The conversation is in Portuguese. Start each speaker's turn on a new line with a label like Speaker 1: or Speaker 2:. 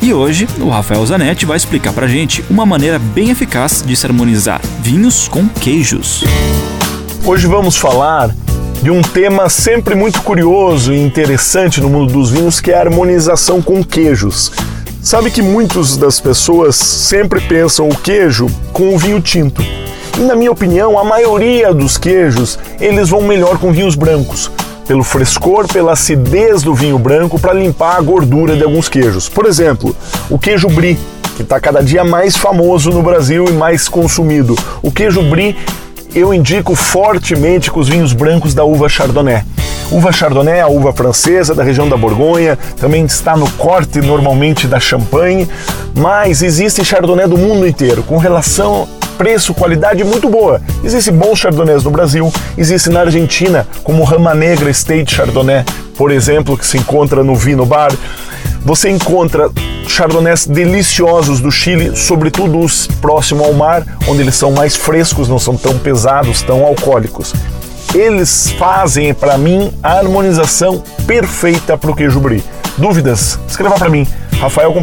Speaker 1: E hoje, o Rafael Zanetti vai explicar pra gente uma maneira bem eficaz de se harmonizar vinhos com queijos.
Speaker 2: Hoje vamos falar de um tema sempre muito curioso e interessante no mundo dos vinhos, que é a harmonização com queijos. Sabe que muitas das pessoas sempre pensam o queijo com o vinho tinto. E na minha opinião, a maioria dos queijos, eles vão melhor com vinhos brancos, pelo frescor, pela acidez do vinho branco para limpar a gordura de alguns queijos. Por exemplo, o queijo brie, que está cada dia mais famoso no Brasil e mais consumido. O queijo brie eu indico fortemente com os vinhos brancos da uva Chardonnay. Uva Chardonnay a uva francesa da região da Borgonha, também está no corte normalmente da Champagne, mas existe Chardonnay do mundo inteiro, com relação preço-qualidade muito boa. Existem bons chardonnays no Brasil, existe na Argentina, como Rama Negra State Chardonnay, por exemplo, que se encontra no Vino Bar. Você encontra chardonnays deliciosos do Chile, sobretudo os próximos ao mar, onde eles são mais frescos, não são tão pesados, tão alcoólicos. Eles fazem, para mim, a harmonização perfeita para o queijo brie. Dúvidas? Escreva para mim, rafael com